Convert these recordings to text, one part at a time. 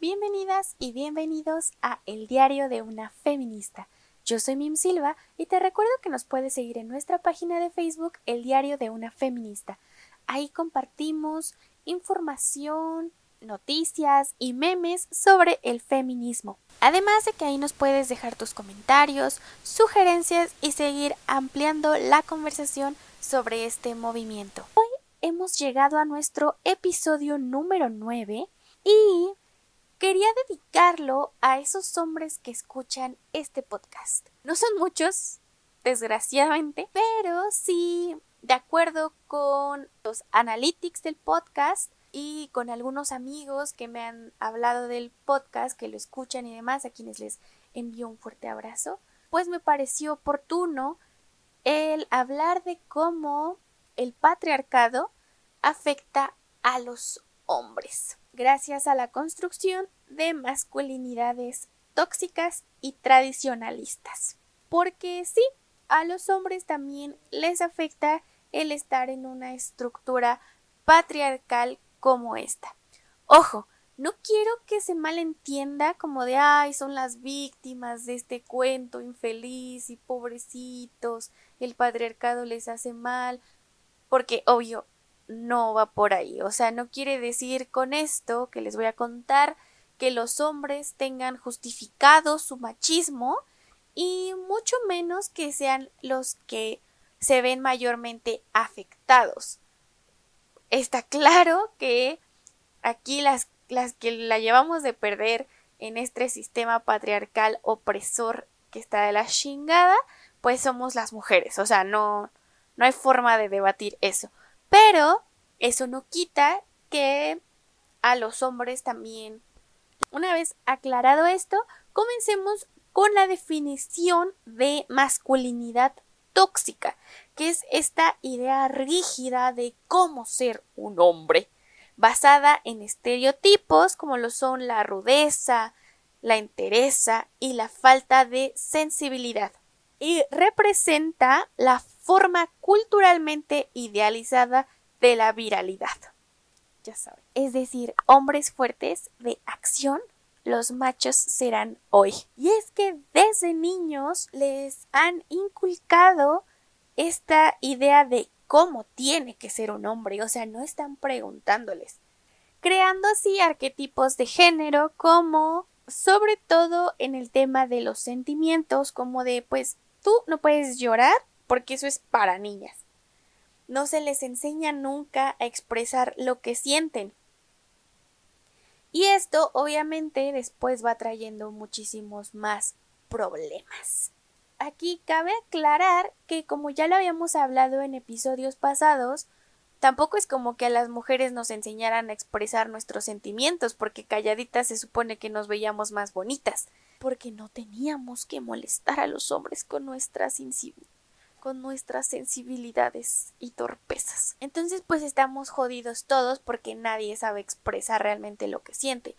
bienvenidas y bienvenidos a El diario de una feminista. Yo soy Mim Silva y te recuerdo que nos puedes seguir en nuestra página de Facebook El diario de una feminista. Ahí compartimos información, noticias y memes sobre el feminismo. Además de que ahí nos puedes dejar tus comentarios, sugerencias y seguir ampliando la conversación sobre este movimiento. Hoy hemos llegado a nuestro episodio número 9 y quería dedicarlo a esos hombres que escuchan este podcast. No son muchos, desgraciadamente, pero sí, de acuerdo con los analytics del podcast, y con algunos amigos que me han hablado del podcast, que lo escuchan y demás, a quienes les envío un fuerte abrazo, pues me pareció oportuno el hablar de cómo el patriarcado afecta a los hombres, gracias a la construcción de masculinidades tóxicas y tradicionalistas. Porque sí, a los hombres también les afecta el estar en una estructura patriarcal como esta. Ojo, no quiero que se malentienda como de ay, son las víctimas de este cuento infeliz y pobrecitos, el patriarcado les hace mal, porque obvio no va por ahí. O sea, no quiere decir con esto que les voy a contar que los hombres tengan justificado su machismo y mucho menos que sean los que se ven mayormente afectados está claro que aquí las, las que la llevamos de perder en este sistema patriarcal opresor que está de la chingada, pues somos las mujeres. O sea, no, no hay forma de debatir eso. Pero eso no quita que a los hombres también. Una vez aclarado esto, comencemos con la definición de masculinidad tóxica, que es esta idea rígida de cómo ser un hombre, basada en estereotipos como lo son la rudeza, la entereza y la falta de sensibilidad, y representa la forma culturalmente idealizada de la viralidad. Ya saben. Es decir, hombres fuertes de acción los machos serán hoy. Y es que desde niños les han inculcado esta idea de cómo tiene que ser un hombre, o sea, no están preguntándoles, creando así arquetipos de género como sobre todo en el tema de los sentimientos, como de pues tú no puedes llorar porque eso es para niñas. No se les enseña nunca a expresar lo que sienten. Y esto obviamente después va trayendo muchísimos más problemas. Aquí cabe aclarar que como ya lo habíamos hablado en episodios pasados, tampoco es como que a las mujeres nos enseñaran a expresar nuestros sentimientos, porque calladitas se supone que nos veíamos más bonitas, porque no teníamos que molestar a los hombres con nuestras con nuestras sensibilidades y torpezas. Entonces pues estamos jodidos todos porque nadie sabe expresar realmente lo que siente.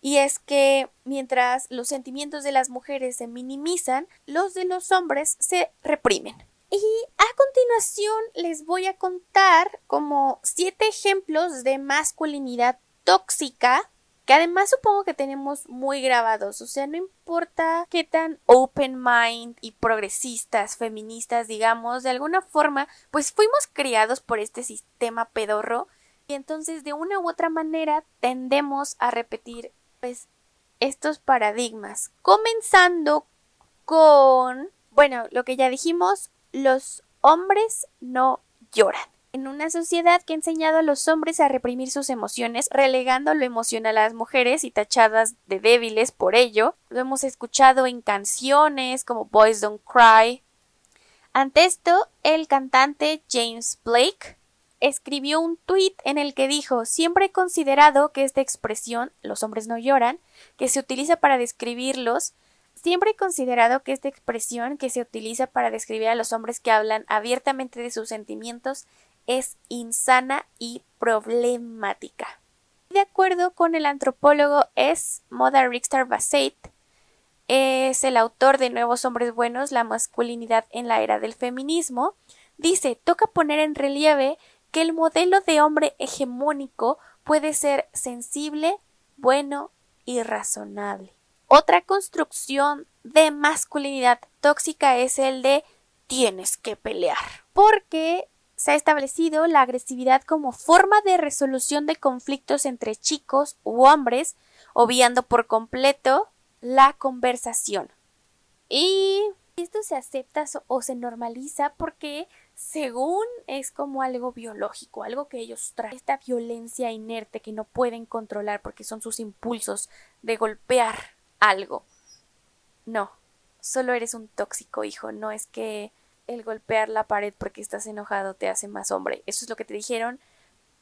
Y es que mientras los sentimientos de las mujeres se minimizan, los de los hombres se reprimen. Y a continuación les voy a contar como siete ejemplos de masculinidad tóxica que además supongo que tenemos muy grabados, o sea, no importa qué tan open mind y progresistas, feministas, digamos, de alguna forma, pues fuimos criados por este sistema pedorro y entonces de una u otra manera tendemos a repetir pues estos paradigmas, comenzando con, bueno, lo que ya dijimos, los hombres no lloran en una sociedad que ha enseñado a los hombres a reprimir sus emociones, relegando lo emocional a las mujeres y tachadas de débiles por ello. Lo hemos escuchado en canciones como Boys Don't Cry. Ante esto, el cantante James Blake escribió un tuit en el que dijo siempre he considerado que esta expresión los hombres no lloran, que se utiliza para describirlos, siempre he considerado que esta expresión que se utiliza para describir a los hombres que hablan abiertamente de sus sentimientos es insana y problemática. De acuerdo con el antropólogo S. Moda Richter Bassett, es el autor de Nuevos Hombres Buenos, la masculinidad en la era del feminismo, dice, toca poner en relieve que el modelo de hombre hegemónico puede ser sensible, bueno y razonable. Otra construcción de masculinidad tóxica es el de tienes que pelear, porque se ha establecido la agresividad como forma de resolución de conflictos entre chicos u hombres, obviando por completo la conversación. Y esto se acepta o se normaliza porque según es como algo biológico, algo que ellos traen, esta violencia inerte que no pueden controlar porque son sus impulsos de golpear algo. No, solo eres un tóxico hijo, no es que el golpear la pared porque estás enojado te hace más hombre. Eso es lo que te dijeron,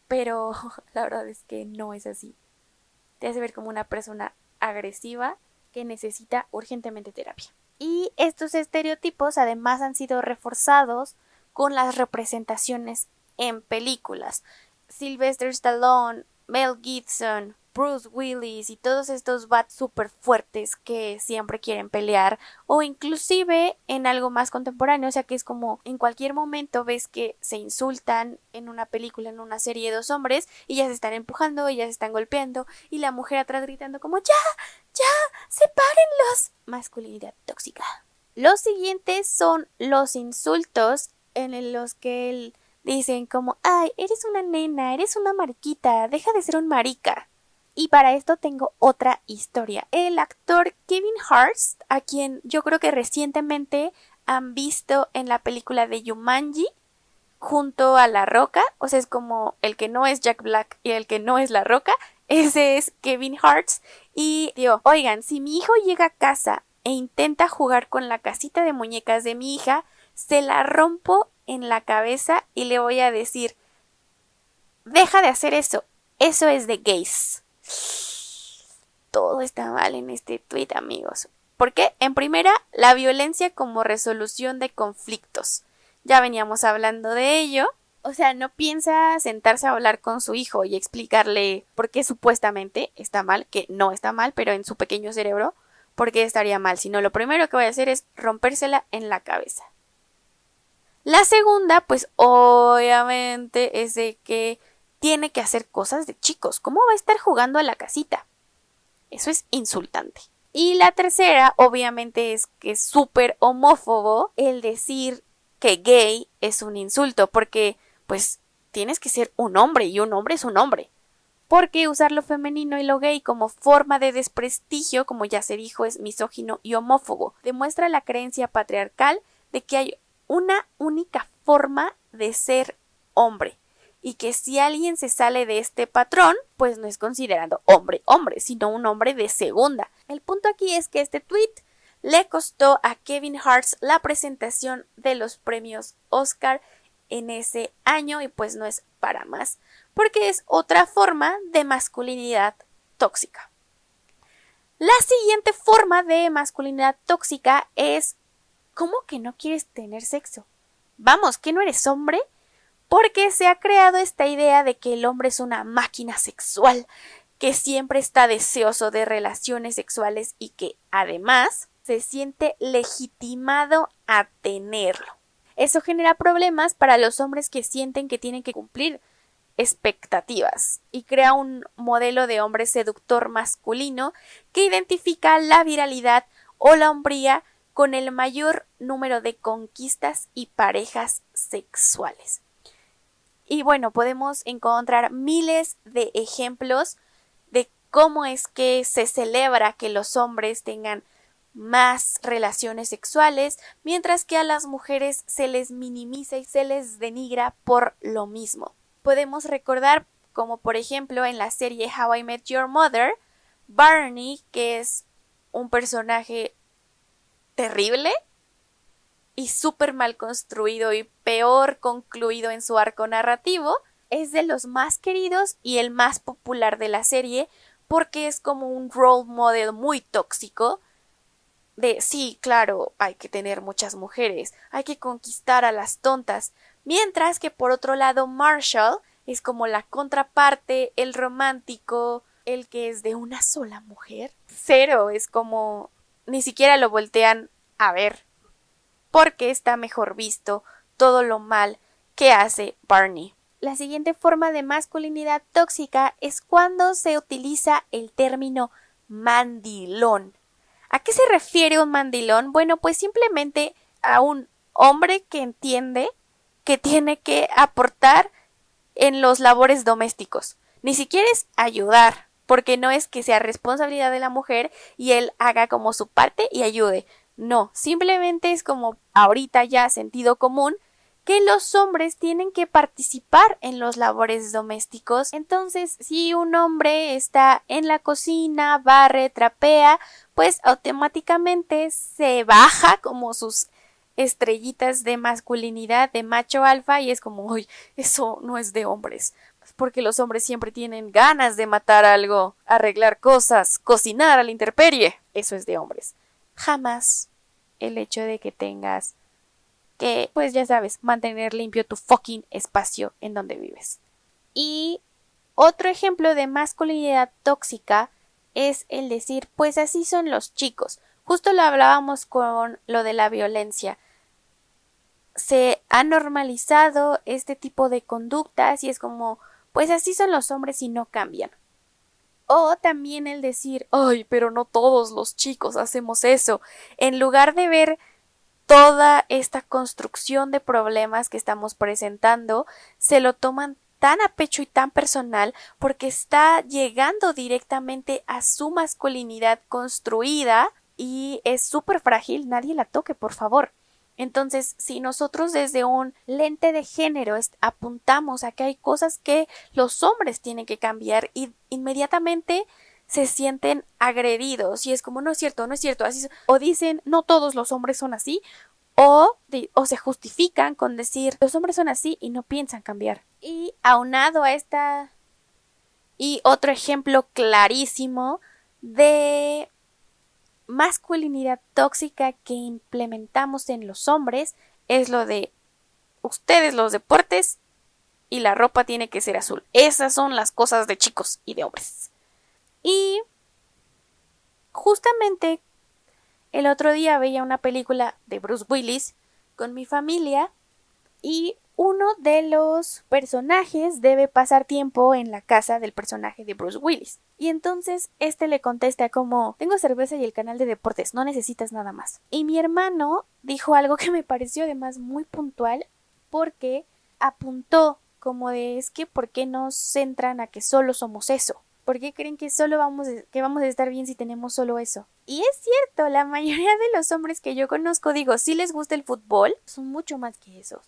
pero la verdad es que no es así. Te hace ver como una persona agresiva que necesita urgentemente terapia. Y estos estereotipos además han sido reforzados con las representaciones en películas. Sylvester Stallone, Mel Gibson, Bruce Willis y todos estos bats super fuertes que siempre quieren pelear o inclusive en algo más contemporáneo, o sea que es como en cualquier momento ves que se insultan en una película, en una serie de dos hombres y ya se están empujando y ya se están golpeando y la mujer atrás gritando como ya, ya, sepárenlos. Masculinidad tóxica. Los siguientes son los insultos en los que dicen como ay, eres una nena, eres una mariquita, deja de ser un marica. Y para esto tengo otra historia. El actor Kevin Hart, a quien yo creo que recientemente han visto en la película de Yumanji, junto a La Roca, o sea, es como el que no es Jack Black y el que no es La Roca, ese es Kevin Hart. Y digo, oigan, si mi hijo llega a casa e intenta jugar con la casita de muñecas de mi hija, se la rompo en la cabeza y le voy a decir, deja de hacer eso, eso es de gays. Todo está mal en este tweet, amigos. ¿Por qué? En primera, la violencia como resolución de conflictos. Ya veníamos hablando de ello. O sea, no piensa sentarse a hablar con su hijo y explicarle por qué supuestamente está mal, que no está mal, pero en su pequeño cerebro, por qué estaría mal, sino lo primero que voy a hacer es rompérsela en la cabeza. La segunda, pues obviamente es de que tiene que hacer cosas de chicos. ¿Cómo va a estar jugando a la casita? Eso es insultante. Y la tercera, obviamente, es que es súper homófobo el decir que gay es un insulto, porque, pues, tienes que ser un hombre y un hombre es un hombre. Porque usar lo femenino y lo gay como forma de desprestigio, como ya se dijo, es misógino y homófobo. Demuestra la creencia patriarcal de que hay una única forma de ser hombre y que si alguien se sale de este patrón, pues no es considerado hombre hombre, sino un hombre de segunda. El punto aquí es que este tweet le costó a Kevin Hart la presentación de los premios Oscar en ese año y pues no es para más, porque es otra forma de masculinidad tóxica. La siguiente forma de masculinidad tóxica es ¿cómo que no quieres tener sexo? Vamos, ¿que no eres hombre? Porque se ha creado esta idea de que el hombre es una máquina sexual, que siempre está deseoso de relaciones sexuales y que además se siente legitimado a tenerlo. Eso genera problemas para los hombres que sienten que tienen que cumplir expectativas y crea un modelo de hombre seductor masculino que identifica la viralidad o la hombría con el mayor número de conquistas y parejas sexuales. Y bueno, podemos encontrar miles de ejemplos de cómo es que se celebra que los hombres tengan más relaciones sexuales, mientras que a las mujeres se les minimiza y se les denigra por lo mismo. Podemos recordar como por ejemplo en la serie How I Met Your Mother, Barney, que es un personaje terrible, y súper mal construido y peor concluido en su arco narrativo, es de los más queridos y el más popular de la serie porque es como un role model muy tóxico de sí, claro, hay que tener muchas mujeres, hay que conquistar a las tontas, mientras que por otro lado Marshall es como la contraparte, el romántico, el que es de una sola mujer. Cero es como ni siquiera lo voltean a ver, porque está mejor visto todo lo mal que hace Barney. La siguiente forma de masculinidad tóxica es cuando se utiliza el término mandilón. ¿A qué se refiere un mandilón? Bueno, pues simplemente a un hombre que entiende que tiene que aportar en los labores domésticos. Ni siquiera es ayudar, porque no es que sea responsabilidad de la mujer y él haga como su parte y ayude. No, simplemente es como ahorita ya sentido común que los hombres tienen que participar en los labores domésticos. Entonces, si un hombre está en la cocina, barre, trapea, pues automáticamente se baja como sus estrellitas de masculinidad de macho alfa y es como, uy, eso no es de hombres. Porque los hombres siempre tienen ganas de matar algo, arreglar cosas, cocinar a la intemperie. Eso es de hombres. Jamás el hecho de que tengas que, pues ya sabes, mantener limpio tu fucking espacio en donde vives. Y otro ejemplo de masculinidad tóxica es el decir, pues así son los chicos. Justo lo hablábamos con lo de la violencia. Se ha normalizado este tipo de conductas y es como, pues así son los hombres y no cambian. O también el decir, ay, pero no todos los chicos hacemos eso. En lugar de ver toda esta construcción de problemas que estamos presentando se lo toman tan a pecho y tan personal porque está llegando directamente a su masculinidad construida y es súper frágil, nadie la toque, por favor. Entonces, si nosotros desde un lente de género apuntamos a que hay cosas que los hombres tienen que cambiar y inmediatamente se sienten agredidos y es como no es cierto, no es cierto, así o dicen no todos los hombres son así o, o se justifican con decir los hombres son así y no piensan cambiar. Y aunado a esta y otro ejemplo clarísimo de masculinidad tóxica que implementamos en los hombres es lo de ustedes los deportes y la ropa tiene que ser azul. Esas son las cosas de chicos y de hombres. Y justamente el otro día veía una película de Bruce Willis con mi familia y uno de los personajes debe pasar tiempo en la casa del personaje de Bruce Willis. Y entonces este le contesta como tengo cerveza y el canal de deportes, no necesitas nada más. Y mi hermano dijo algo que me pareció además muy puntual porque apuntó como de es que ¿por qué nos centran a que solo somos eso? ¿Por qué creen que solo vamos, que vamos a estar bien si tenemos solo eso? Y es cierto, la mayoría de los hombres que yo conozco, digo, si les gusta el fútbol, son mucho más que esos.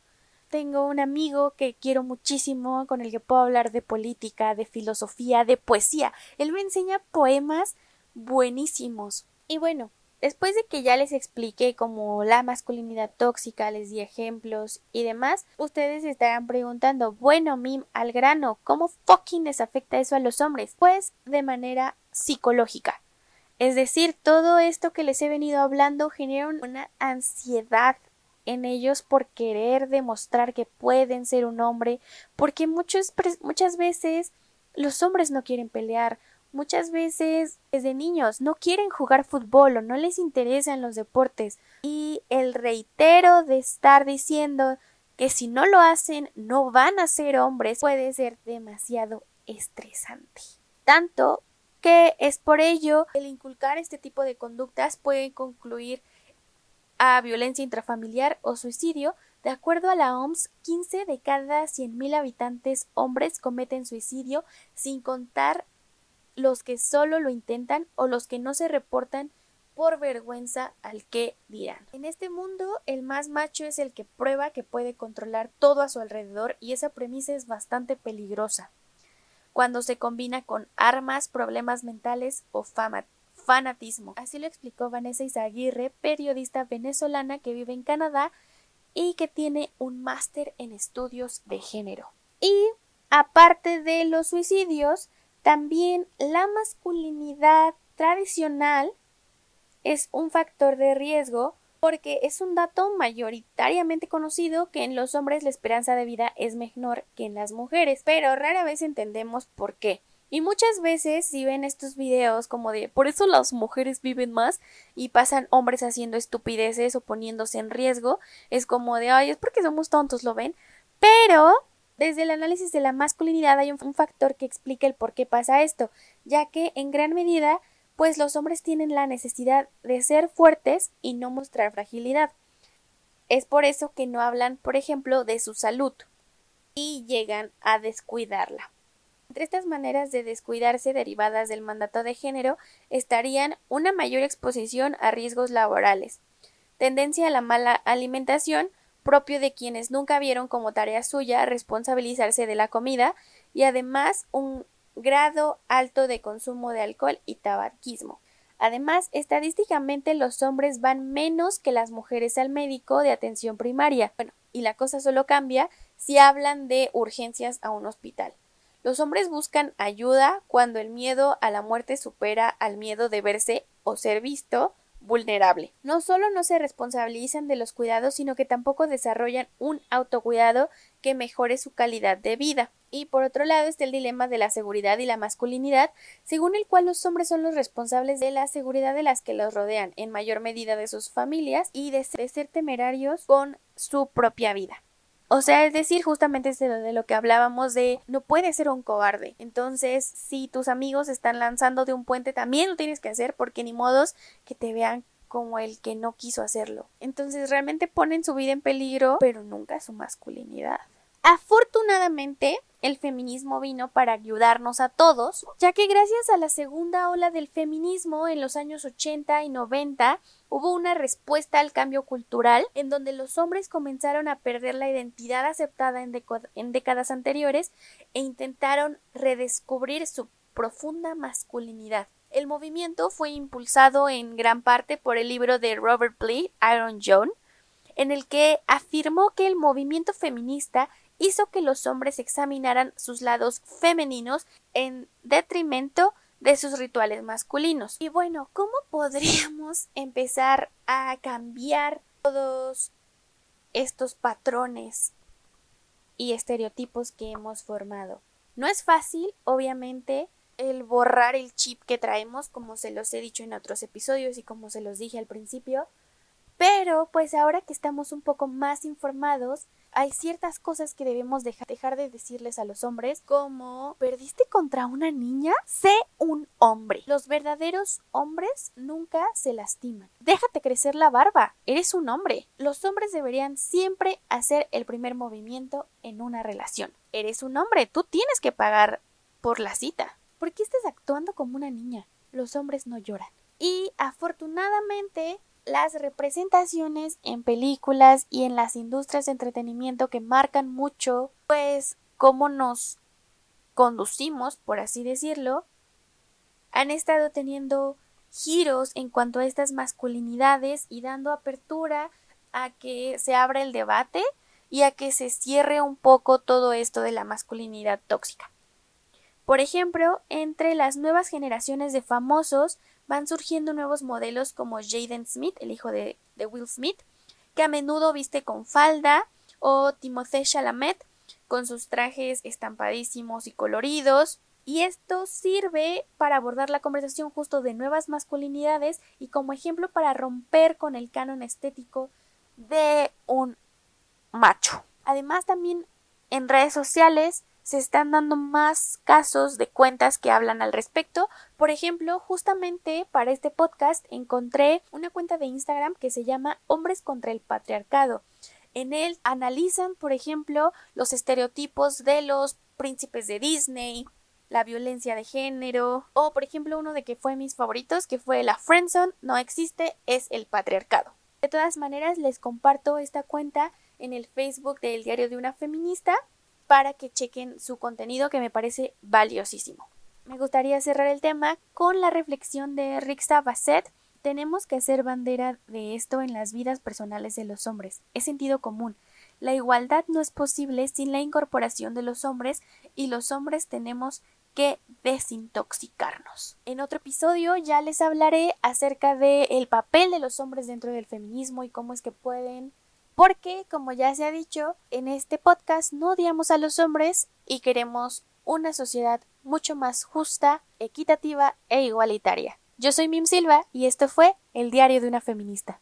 Tengo un amigo que quiero muchísimo, con el que puedo hablar de política, de filosofía, de poesía. Él me enseña poemas buenísimos. Y bueno, Después de que ya les expliqué como la masculinidad tóxica, les di ejemplos y demás, ustedes estarán preguntando, bueno, Mim, al grano, ¿cómo fucking les afecta eso a los hombres? Pues de manera psicológica. Es decir, todo esto que les he venido hablando genera una ansiedad en ellos por querer demostrar que pueden ser un hombre, porque muchas veces los hombres no quieren pelear, Muchas veces desde niños no quieren jugar fútbol o no les interesan los deportes y el reitero de estar diciendo que si no lo hacen no van a ser hombres puede ser demasiado estresante. Tanto que es por ello el inculcar este tipo de conductas puede concluir a violencia intrafamiliar o suicidio. De acuerdo a la OMS, 15 de cada 100.000 habitantes hombres cometen suicidio, sin contar los que solo lo intentan o los que no se reportan por vergüenza al que dirán. En este mundo, el más macho es el que prueba que puede controlar todo a su alrededor y esa premisa es bastante peligrosa cuando se combina con armas, problemas mentales o fama, fanatismo. Así lo explicó Vanessa Izaguirre, periodista venezolana que vive en Canadá y que tiene un máster en estudios de género. Y aparte de los suicidios, también la masculinidad tradicional es un factor de riesgo porque es un dato mayoritariamente conocido que en los hombres la esperanza de vida es menor que en las mujeres, pero rara vez entendemos por qué. Y muchas veces si ven estos videos como de por eso las mujeres viven más y pasan hombres haciendo estupideces o poniéndose en riesgo, es como de ay, es porque somos tontos, ¿lo ven? Pero desde el análisis de la masculinidad hay un, factor que explica el por qué pasa esto, ya que en gran medida pues los hombres tienen la necesidad de ser fuertes y no mostrar fragilidad. Es por eso que no hablan, por ejemplo, de su salud y llegan a descuidarla. Entre estas maneras de descuidarse derivadas del mandato de género estarían una mayor exposición a riesgos laborales, tendencia a la mala alimentación, propio de quienes nunca vieron como tarea suya responsabilizarse de la comida, y además un grado alto de consumo de alcohol y tabaquismo. Además, estadísticamente los hombres van menos que las mujeres al médico de atención primaria. Bueno, y la cosa solo cambia si hablan de urgencias a un hospital. Los hombres buscan ayuda cuando el miedo a la muerte supera al miedo de verse o ser visto vulnerable. No solo no se responsabilizan de los cuidados, sino que tampoco desarrollan un autocuidado que mejore su calidad de vida. Y por otro lado está el dilema de la seguridad y la masculinidad, según el cual los hombres son los responsables de la seguridad de las que los rodean, en mayor medida de sus familias y de ser temerarios con su propia vida. O sea, es decir, justamente es de lo que hablábamos de no puedes ser un cobarde. Entonces, si tus amigos están lanzando de un puente, también lo tienes que hacer porque ni modos que te vean como el que no quiso hacerlo. Entonces, realmente ponen su vida en peligro, pero nunca su masculinidad. Afortunadamente, el feminismo vino para ayudarnos a todos, ya que gracias a la segunda ola del feminismo en los años 80 y 90 hubo una respuesta al cambio cultural en donde los hombres comenzaron a perder la identidad aceptada en, décadas anteriores e intentaron redescubrir su profunda masculinidad. El movimiento fue impulsado en gran parte por el libro de Robert Bly, Iron John, en el que afirmó que el movimiento feminista hizo que los hombres examinaran sus lados femeninos en detrimento de sus rituales masculinos. Y bueno, ¿cómo podríamos empezar a cambiar todos estos patrones y estereotipos que hemos formado? No es fácil, obviamente, el borrar el chip que traemos, como se los he dicho en otros episodios y como se los dije al principio, pero pues ahora que estamos un poco más informados, hay ciertas cosas que debemos dejar de decirles a los hombres, como ¿perdiste contra una niña? Sé un hombre. Los verdaderos hombres nunca se lastiman. Déjate crecer la barba. Eres un hombre. Los hombres deberían siempre hacer el primer movimiento en una relación. Eres un hombre. Tú tienes que pagar por la cita. ¿Por qué estás actuando como una niña? Los hombres no lloran. Y afortunadamente las representaciones en películas y en las industrias de entretenimiento que marcan mucho pues cómo nos conducimos, por así decirlo, han estado teniendo giros en cuanto a estas masculinidades y dando apertura a que se abra el debate y a que se cierre un poco todo esto de la masculinidad tóxica. Por ejemplo, entre las nuevas generaciones de famosos van surgiendo nuevos modelos como Jaden Smith, el hijo de, Will Smith, que a menudo viste con falda, o Timothée Chalamet, con sus trajes estampadísimos y coloridos. Y esto sirve para abordar la conversación justo de nuevas masculinidades y como ejemplo para romper con el canon estético de un macho. Además también en redes sociales se están dando más casos de cuentas que hablan al respecto. Por ejemplo, justamente para este podcast encontré una cuenta de Instagram que se llama Hombres contra el Patriarcado. En él analizan, por ejemplo, los estereotipos de los príncipes de Disney, la violencia de género, o por ejemplo uno de que fue mis favoritos, que fue la friendzone, no existe, es el patriarcado. De todas maneras, les comparto esta cuenta en el Facebook del Diario de una Feminista para que chequen su contenido que me parece valiosísimo. Me gustaría cerrar el tema con la reflexión de Rixa Basset. Tenemos que hacer bandera de esto en las vidas personales de los hombres. Es sentido común. La igualdad no es posible sin la incorporación de los hombres y los hombres tenemos que desintoxicarnos. En otro episodio ya les hablaré acerca del el papel de los hombres dentro del feminismo y cómo es que pueden porque, como ya se ha dicho, en este podcast no odiamos a los hombres y queremos una sociedad mucho más justa, equitativa e igualitaria. Yo soy Mim Silva y esto fue El Diario de una Feminista.